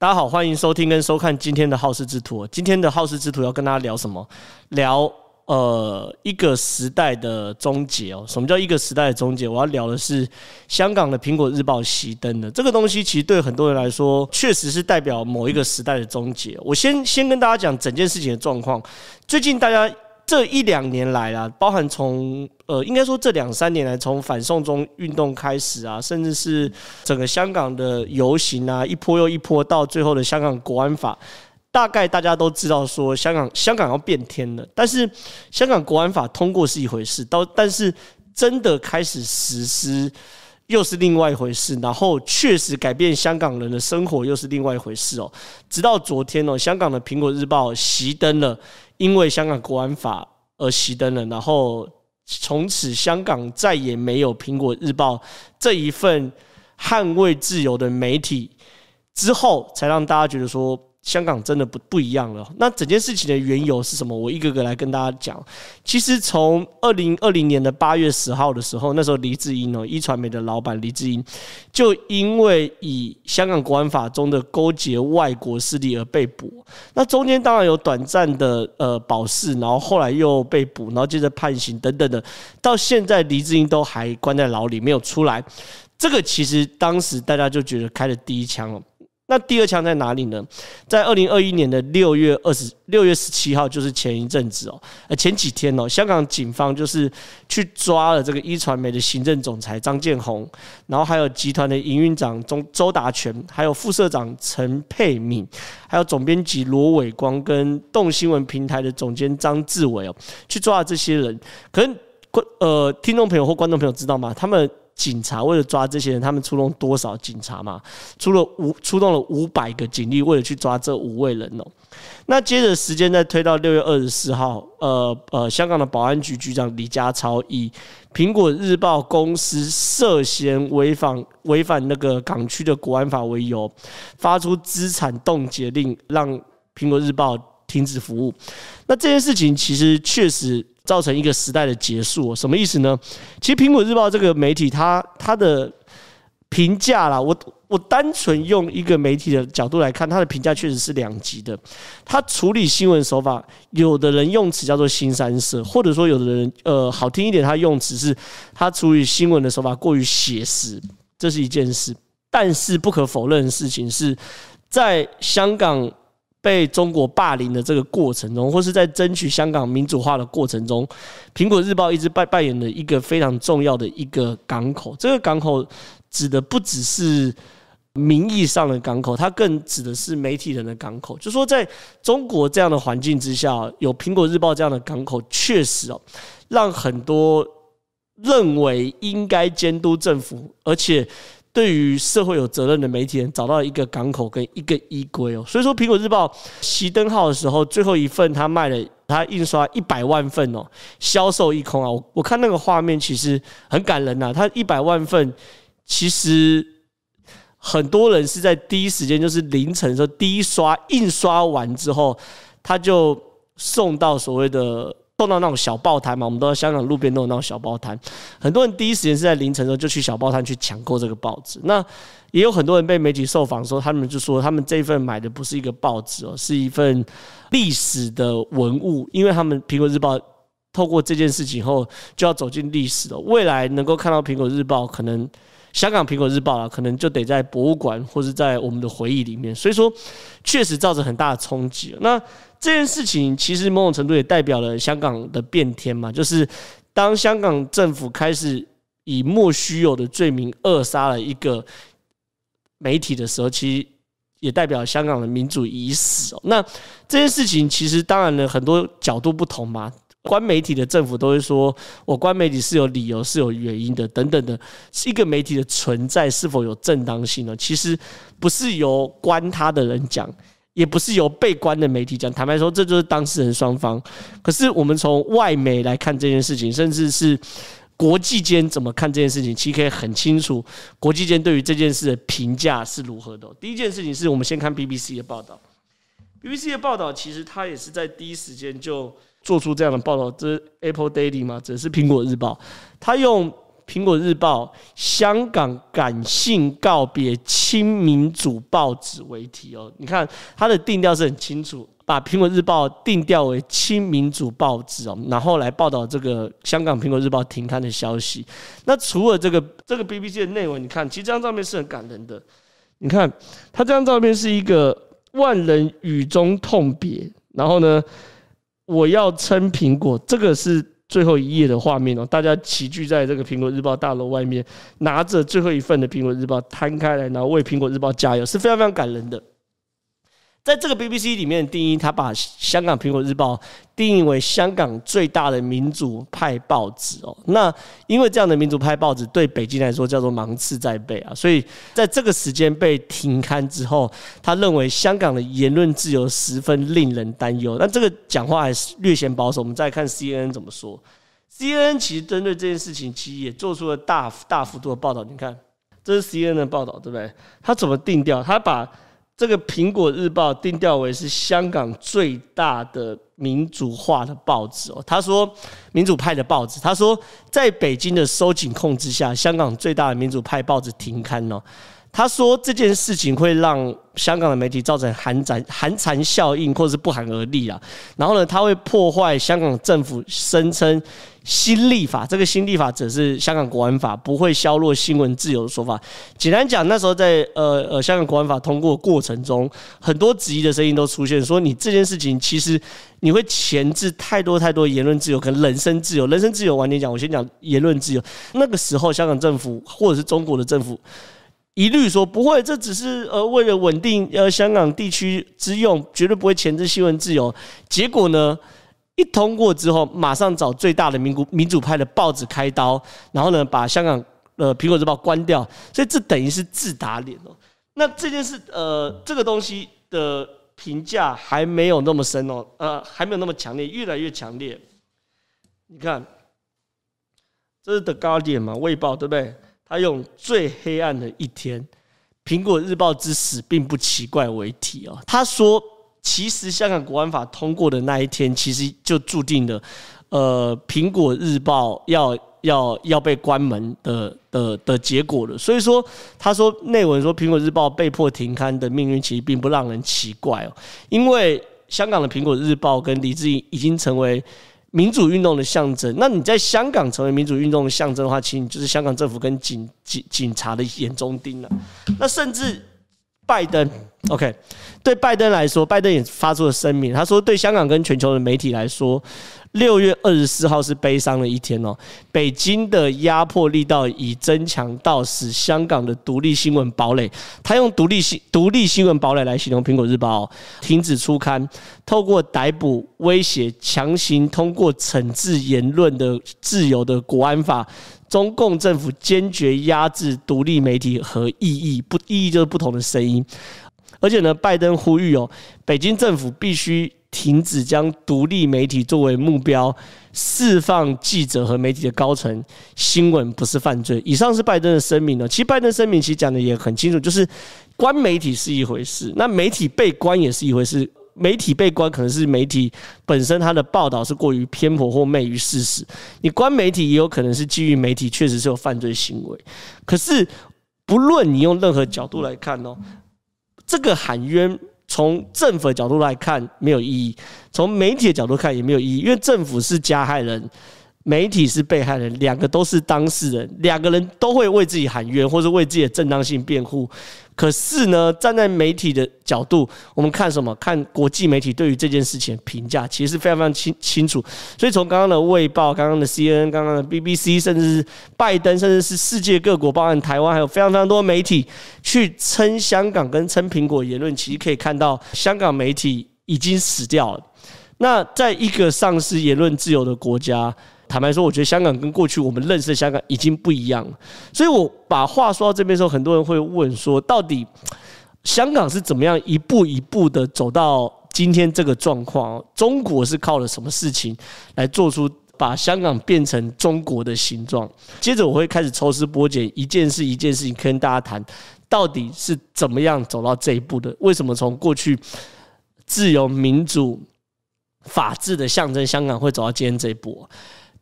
大家好，欢迎收听跟收看今天的好事之徒。今天的好事之徒要跟大家聊什么？聊呃一个时代的终结哦。什么叫一个时代的终结？我要聊的是香港的《苹果日报》熄灯的这个东西，其实对很多人来说，确实是代表某一个时代的终结。我先先跟大家讲整件事情的状况。最近大家。这一两年来啦，包含从呃，应该说这两三年来，从反送中运动开始啊，甚至是整个香港的游行啊，一波又一波，到最后的香港国安法，大概大家都知道说香港香港要变天了。但是香港国安法通过是一回事，到但是真的开始实施又是另外一回事，然后确实改变香港人的生活又是另外一回事哦。直到昨天哦，香港的苹果日报熄灯了。因为香港国安法而熄灯了，然后从此香港再也没有《苹果日报》这一份捍卫自由的媒体，之后才让大家觉得说。香港真的不不一样了。那整件事情的缘由是什么？我一个个来跟大家讲。其实从二零二零年的八月十号的时候，那时候黎智英哦，壹传媒的老板黎智英，就因为以香港国安法中的勾结外国势力而被捕。那中间当然有短暂的呃保释，然后后来又被捕，然后接着判刑等等的。到现在黎智英都还关在牢里没有出来。这个其实当时大家就觉得开了第一枪了。那第二枪在哪里呢？在二零二一年的六月二十六月十七号，就是前一阵子哦，呃前几天哦，香港警方就是去抓了这个一传媒的行政总裁张建宏，然后还有集团的营运长周周达全，还有副社长陈佩敏，还有总编辑罗伟光跟动新闻平台的总监张志伟哦，去抓了这些人。可能观呃听众朋友或观众朋友知道吗？他们。警察为了抓这些人，他们出动多少警察嘛？出了五出动了五百个警力，为了去抓这五位人哦。那接着时间再推到六月二十四号，呃呃，香港的保安局局长李家超以苹果日报公司涉嫌违反违反那个港区的国安法为由，发出资产冻结令，让苹果日报停止服务。那这件事情其实确实。造成一个时代的结束，什么意思呢？其实《苹果日报》这个媒体，它它的评价啦，我我单纯用一个媒体的角度来看，它的评价确实是两极的。它处理新闻手法，有的人用词叫做“新三色”，或者说有的人呃好听一点，他用词是他处理新闻的手法过于写实，这是一件事。但是不可否认的事情是，在香港。被中国霸凌的这个过程中，或是在争取香港民主化的过程中，苹果日报一直扮扮演了一个非常重要的一个港口。这个港口指的不只是名义上的港口，它更指的是媒体人的港口。就说在中国这样的环境之下，有苹果日报这样的港口，确实哦，让很多认为应该监督政府，而且。对于社会有责任的媒体人找到一个港口跟一个依归哦，所以说苹果日报熄灯号的时候，最后一份他卖了，他印刷一百万份哦，销售一空啊！我我看那个画面其实很感人呐，他一百万份，其实很多人是在第一时间，就是凌晨的时候第一刷印刷完之后，他就送到所谓的。碰到那种小报摊嘛，我们都在香港路边都有那种小报摊，很多人第一时间是在凌晨的时候就去小报摊去抢购这个报纸。那也有很多人被媒体受访说，他们就说他们这一份买的不是一个报纸哦，是一份历史的文物，因为他们苹果日报透过这件事情后就要走进历史了，未来能够看到苹果日报，可能香港苹果日报啊，可能就得在博物馆或是在我们的回忆里面，所以说确实造成很大的冲击。那这件事情其实某种程度也代表了香港的变天嘛，就是当香港政府开始以莫须有的罪名扼杀了一个媒体的时候，其实也代表香港的民主已死哦。那这件事情其实当然了，很多角度不同嘛。官媒体的政府都会说，我官媒体是有理由、是有原因的，等等的。是一个媒体的存在是否有正当性呢？其实不是由关他的人讲。也不是由被关的媒体讲，坦白说，这就是当事人双方。可是我们从外媒来看这件事情，甚至是国际间怎么看这件事情，其实可以很清楚，国际间对于这件事的评价是如何的。第一件事情是我们先看 BBC 的报道，BBC 的报道其实它也是在第一时间就做出这样的报道，这是 Apple Daily 嘛，这是苹果日报，他用苹果日报“香港感性告别亲民主报纸”为题哦。你看它的定调是很清楚，把苹果日报定调为亲民主报纸哦，然后来报道这个香港苹果日报停刊的消息。那除了这个这个 BBC 的内文，你看，其实这张照片是很感人的。你看，他这张照片是一个万人雨中痛别，然后呢，我要称苹果，这个是。最后一页的画面哦，大家齐聚在这个苹果日报大楼外面，拿着最后一份的苹果日报摊开来，然后为苹果日报加油，是非常非常感人的。在这个 BBC 里面定义，他把香港苹果日报定义为香港最大的民主派报纸哦。那因为这样的民主派报纸对北京来说叫做芒刺在背啊，所以在这个时间被停刊之后，他认为香港的言论自由十分令人担忧。那这个讲话还是略显保守。我们再看 CNN 怎么说，CNN 其实针对这件事情，其实也做出了大大幅度的报道。你看，这是 CNN 的报道，对不对？他怎么定调？他把这个《苹果日报》定调为是香港最大的民主化的报纸哦。他说，民主派的报纸。他说，在北京的收紧控制下，香港最大的民主派报纸停刊哦。他说这件事情会让香港的媒体造成寒蝉寒蝉效应，或者是不寒而栗啊。然后呢，他会破坏香港政府声称新立法，这个新立法只是香港国安法，不会削弱新闻自由的说法。简单讲，那时候在呃呃香港国安法通过过程中，很多质疑的声音都出现，说你这件事情其实你会钳制太多太多言论自由，跟人身自由。人身自由晚点讲，我先讲言论自由。那个时候，香港政府或者是中国的政府。一律说不会，这只是呃为了稳定呃香港地区之用，绝对不会钳制新闻自由。结果呢，一通过之后，马上找最大的民国民主派的报纸开刀，然后呢把香港呃苹果日报关掉，所以这等于是自打脸哦。那这件事呃这个东西的评价还没有那么深哦，呃还没有那么强烈，越来越强烈。你看，这是 The Guardian 嘛，卫报对不对？他用最黑暗的一天，《苹果日报之死并不奇怪》为题哦。他说，其实香港国安法通过的那一天，其实就注定了，呃，《苹果日报》要要要被关门的的的结果了。所以说，他说内文说，《苹果日报》被迫停刊的命运，其实并不让人奇怪哦，因为香港的《苹果日报》跟李志英已经成为。民主运动的象征，那你在香港成为民主运动的象征的话，其实你就是香港政府跟警警警察的眼中钉了。那甚至拜登，OK，对拜登来说，拜登也发出了声明，他说，对香港跟全球的媒体来说。六月二十四号是悲伤的一天哦，北京的压迫力道已增强到使香港的独立新闻堡垒，他用独立新独立新闻堡垒来形容苹果日报，停止出刊，透过逮捕、威胁、强行通过惩治言论的自由的国安法，中共政府坚决压制独立媒体和异议，不异议就是不同的声音，而且呢，拜登呼吁哦，北京政府必须。停止将独立媒体作为目标，释放记者和媒体的高层。新闻不是犯罪。以上是拜登的声明呢。其实拜登声明其实讲的也很清楚，就是关媒体是一回事，那媒体被关也是一回事。媒体被关可能是媒体本身它的报道是过于偏颇或昧于事实。你关媒体也有可能是基于媒体确实是有犯罪行为。可是不论你用任何角度来看哦，这个喊冤。从政府的角度来看没有意义，从媒体的角度看也没有意义，因为政府是加害人。媒体是被害人，两个都是当事人，两个人都会为自己喊冤，或者为自己的正当性辩护。可是呢，站在媒体的角度，我们看什么？看国际媒体对于这件事情评价，其实是非常非常清清楚。所以从刚刚的《卫报》、刚刚的 CNN、刚刚的 BBC，甚至是拜登，甚至是世界各国，包含台湾，还有非常非常多媒体去称香港跟称苹果言论，其实可以看到香港媒体已经死掉了。那在一个丧失言论自由的国家。坦白说，我觉得香港跟过去我们认识的香港已经不一样了。所以我把话说到这边的时候，很多人会问说，到底香港是怎么样一步一步的走到今天这个状况？中国是靠了什么事情来做出把香港变成中国的形状？接着我会开始抽丝剥茧，一件事一件事情跟大家谈，到底是怎么样走到这一步的？为什么从过去自由民主法治的象征香港会走到今天这一步？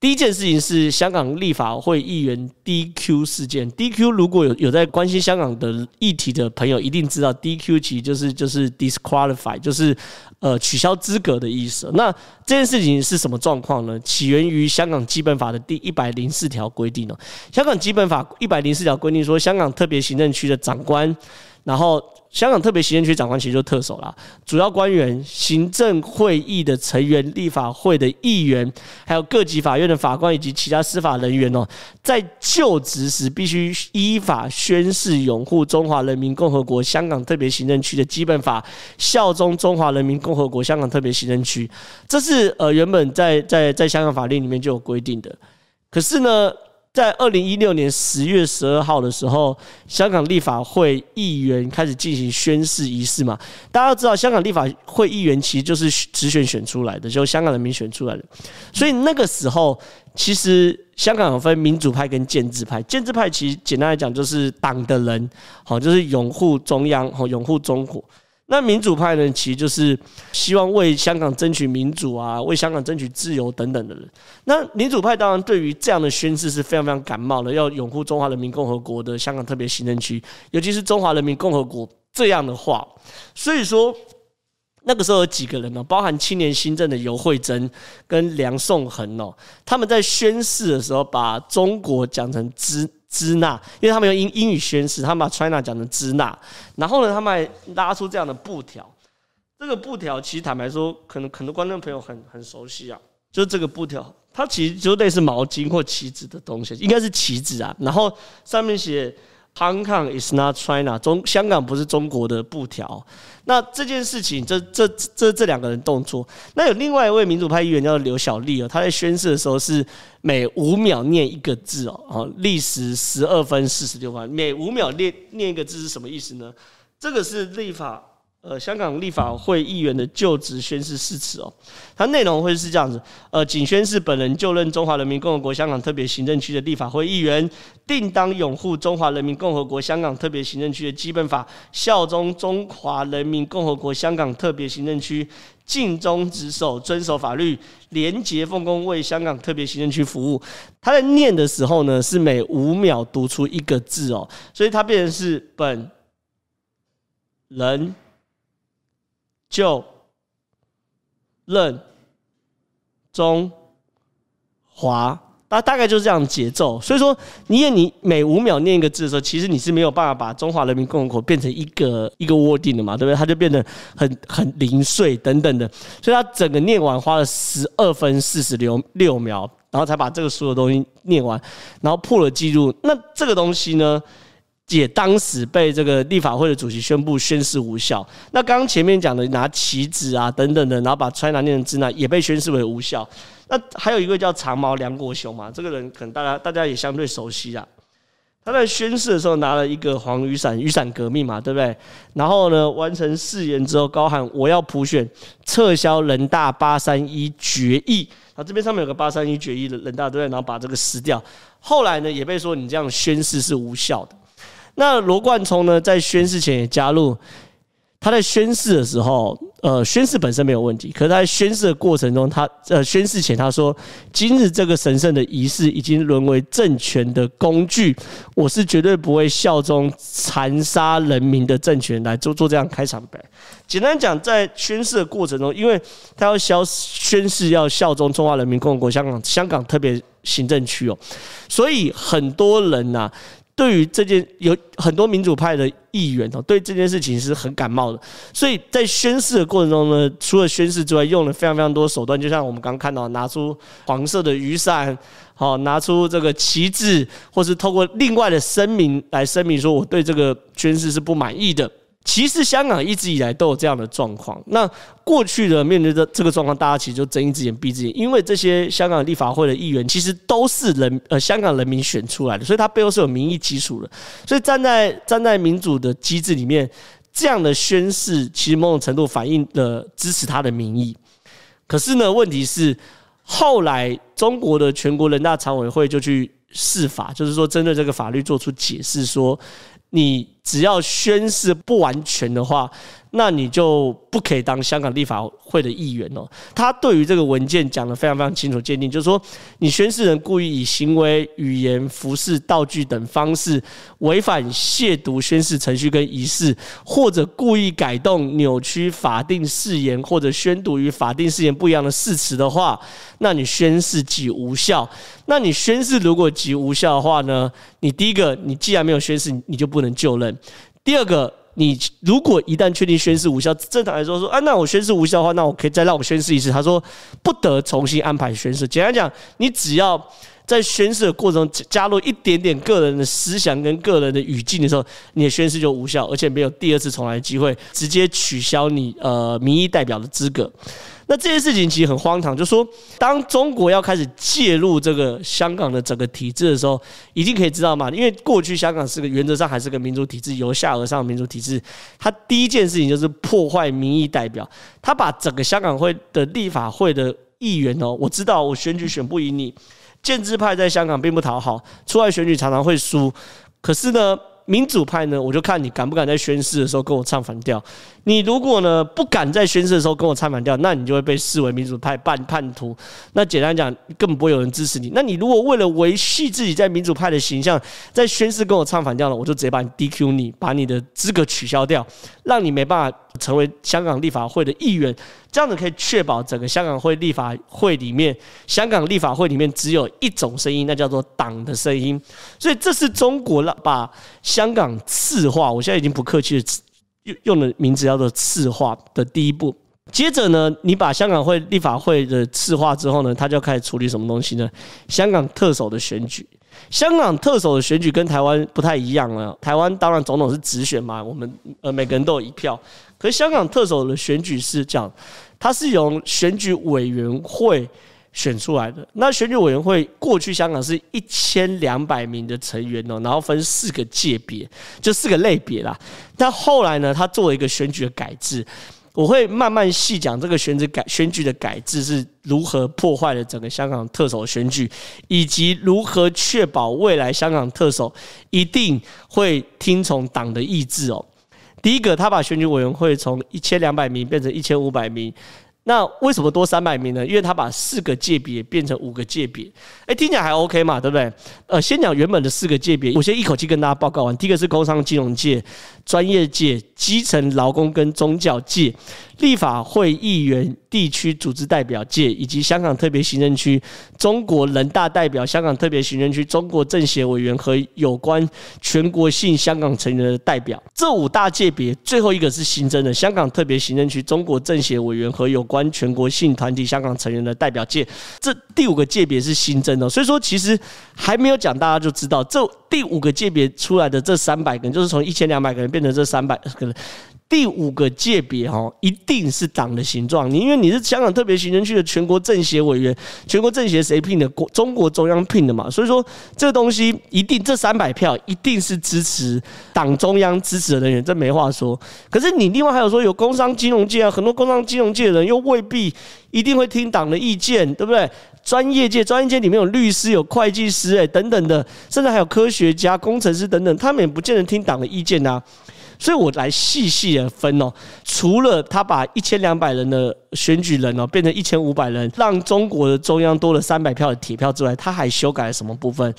第一件事情是香港立法会议员 DQ 事件。DQ 如果有有在关心香港的议题的朋友，一定知道 DQ 其实就是就是 disqualify，就是呃取消资格的意思。那这件事情是什么状况呢？起源于香港基本法的第一百零四条规定哦。香港基本法一百零四条规定说，香港特别行政区的长官，然后。香港特别行政区长官其实就特首啦，主要官员、行政会议的成员、立法会的议员，还有各级法院的法官以及其他司法人员哦，在就职时必须依法宣誓拥护中华人民共和国香港特别行政区的基本法，效忠中华人民共和国香港特别行政区。这是呃原本在在在香港法令里面就有规定的，可是呢，在二零一六年十月十二号的时候，香港立法会议员开始进行宣誓仪式嘛。大家都知道，香港立法会议员其实就是直选选出来的，就香港人民选出来的。所以那个时候，其实香港有分民主派跟建制派。建制派其实简单来讲，就是党的人，好，就是拥护中央，好，拥护中国。那民主派呢，其实就是希望为香港争取民主啊，为香港争取自由等等的人。那民主派当然对于这样的宣誓是非常非常感冒的，要拥护中华人民共和国的香港特别行政区，尤其是中华人民共和国这样的话。所以说，那个时候有几个人呢，包含青年新政的尤惠珍跟梁颂恒哦，他们在宣誓的时候把中国讲成支。支那，因为他们用英英语宣誓，他们把 China 讲成支那，然后呢，他们还拉出这样的布条。这个布条其实坦白说，可能很多观众朋友很很熟悉啊，就是这个布条，它其实就类似毛巾或旗子的东西，应该是旗子啊。然后上面写 Hong Kong is not China，中香港不是中国的布条。那这件事情，这这这这两个人动作，那有另外一位民主派议员叫刘小丽哦，他在宣誓的时候是每五秒念一个字哦，哦，历时十二分四十六秒，每五秒念念一个字是什么意思呢？这个是立法。呃，香港立法会议员的就职宣誓誓词哦，它内容会是这样子：呃，谨宣誓本人就任中华人民共和国香港特别行政区的立法会议员，定当拥护中华人民共和国香港特别行政区的基本法，效忠中华人民共和国香港特别行政区，尽忠职守，遵守法律，廉洁奉公，为香港特别行政区服务。他在念的时候呢，是每五秒读出一个字哦，所以他变成是本人。就任中华，大大概就是这样的节奏。所以说，你念你每五秒念一个字的时候，其实你是没有办法把中华人民共和国变成一个一个 wording 的嘛，对不对？它就变得很很零碎等等的。所以他整个念完花了十二分四十六六秒，然后才把这个所有东西念完，然后破了记录。那这个东西呢？也当时被这个立法会的主席宣布宣誓无效。那刚刚前面讲的拿旗子啊等等的，然后把 China 念成支那，也被宣誓为无效。那还有一个叫长毛梁国雄嘛，这个人可能大家大家也相对熟悉啊。他在宣誓的时候拿了一个黄雨伞，雨伞革命嘛，对不对？然后呢，完成誓言之后，高喊我要普选，撤销人大八三一决议。啊，这边上面有个八三一决议的人大对不对？然后把这个撕掉。后来呢，也被说你这样宣誓是无效的。那罗冠聪呢，在宣誓前也加入，他在宣誓的时候，呃，宣誓本身没有问题，可是他在宣誓的过程中，他呃宣誓前他说，今日这个神圣的仪式已经沦为政权的工具，我是绝对不会效忠残杀人民的政权来做做这样开场白。简单讲，在宣誓的过程中，因为他要消宣誓要效忠中华人民共和国香港香港特别行政区哦，所以很多人呐、啊。对于这件有很多民主派的议员哦，对这件事情是很感冒的，所以在宣誓的过程中呢，除了宣誓之外，用了非常非常多手段，就像我们刚刚看到，拿出黄色的雨伞，好，拿出这个旗帜，或是透过另外的声明来声明说，我对这个宣誓是不满意的。其实香港一直以来都有这样的状况。那过去的面对的这个状况，大家其实就睁一只眼闭一只眼，因为这些香港立法会的议员其实都是人呃香港人民选出来的，所以他背后是有民意基础的。所以站在站在民主的机制里面，这样的宣誓其实某种程度反映了支持他的民意。可是呢，问题是后来中国的全国人大常委会就去释法，就是说针对这个法律做出解释说。你只要宣誓不完全的话，那你就不可以当香港立法会的议员哦。他对于这个文件讲得非常非常清楚，鉴定就是说，你宣誓人故意以行为、语言、服饰、道具等方式违反、亵渎宣誓程序跟仪式，或者故意改动、扭曲法定誓言，或者宣读与法定誓言不一样的誓词的话，那你宣誓即无效。那你宣誓如果即无效的话呢？你第一个，你既然没有宣誓，你就不能就任；第二个。你如果一旦确定宣誓无效，正常来说说啊，那我宣誓无效的话，那我可以再让我宣誓一次。他说不得重新安排宣誓。简单讲，你只要在宣誓的过程中加入一点点个人的思想跟个人的语境的时候，你的宣誓就无效，而且没有第二次重来的机会，直接取消你呃民意代表的资格。那这件事情其实很荒唐，就是说，当中国要开始介入这个香港的整个体制的时候，已经可以知道嘛，因为过去香港是个原则上还是个民主体制，由下而上的民主体制，他第一件事情就是破坏民意代表，他把整个香港会的立法会的议员哦，我知道我选举选不赢你，建制派在香港并不讨好，出来选举常常会输，可是呢。民主派呢，我就看你敢不敢在宣誓的时候跟我唱反调。你如果呢不敢在宣誓的时候跟我唱反调，那你就会被视为民主派半叛徒。那简单讲，根本不会有人支持你。那你如果为了维系自己在民主派的形象，在宣誓跟我唱反调了，我就直接把你 DQ 你，把你的资格取消掉，让你没办法成为香港立法会的议员。这样子可以确保整个香港会立法会里面，香港立法会里面只有一种声音，那叫做党的声音。所以这是中国把香港赤化，我现在已经不客气的用用的名字叫做赤化的第一步。接着呢，你把香港会立法会的赤化之后呢，他就要开始处理什么东西呢？香港特首的选举。香港特首的选举跟台湾不太一样了。台湾当然总统是直选嘛，我们呃每个人都有一票。可是香港特首的选举是这样，它是由选举委员会选出来的。那选举委员会过去香港是一千两百名的成员哦，然后分四个界别，就四个类别啦。但后来呢，他做了一个选举的改制。我会慢慢细讲这个选举改选举的改制是如何破坏了整个香港特首选举，以及如何确保未来香港特首一定会听从党的意志哦。第一个，他把选举委员会从一千两百名变成一千五百名。那为什么多三百名呢？因为他把四个界别变成五个界别，哎，听起来还 OK 嘛，对不对？呃，先讲原本的四个界别，我先一口气跟大家报告完。第一个是工商金融界、专业界、基层劳工跟宗教界。立法会议员、地区组织代表界，以及香港特别行政区、中国人大代表、香港特别行政区、中国政协委员和有关全国性香港成员的代表，这五大界别，最后一个是新增的香港特别行政区、中国政协委员和有关全国性团体香港成员的代表界，这第五个界别是新增的。所以说，其实还没有讲，大家就知道，这第五个界别出来的这三百个人，就是从一千两百个人变成这三百个人。第五个界别哈，一定是党的形状。你因为你是香港特别行政区的全国政协委员，全国政协谁聘的？国中国中央聘的嘛。所以说这个东西一定这三百票一定是支持党中央支持的人员，这没话说。可是你另外还有说有工商金融界啊，很多工商金融界的人又未必一定会听党的意见，对不对？专业界专业界里面有律师、有会计师诶等等的，甚至还有科学家、工程师等等，他们也不见得听党的意见呐。所以我来细细的分哦，除了他把一千两百人的选举人哦变成一千五百人，让中国的中央多了三百票的铁票之外，他还修改了什么部分？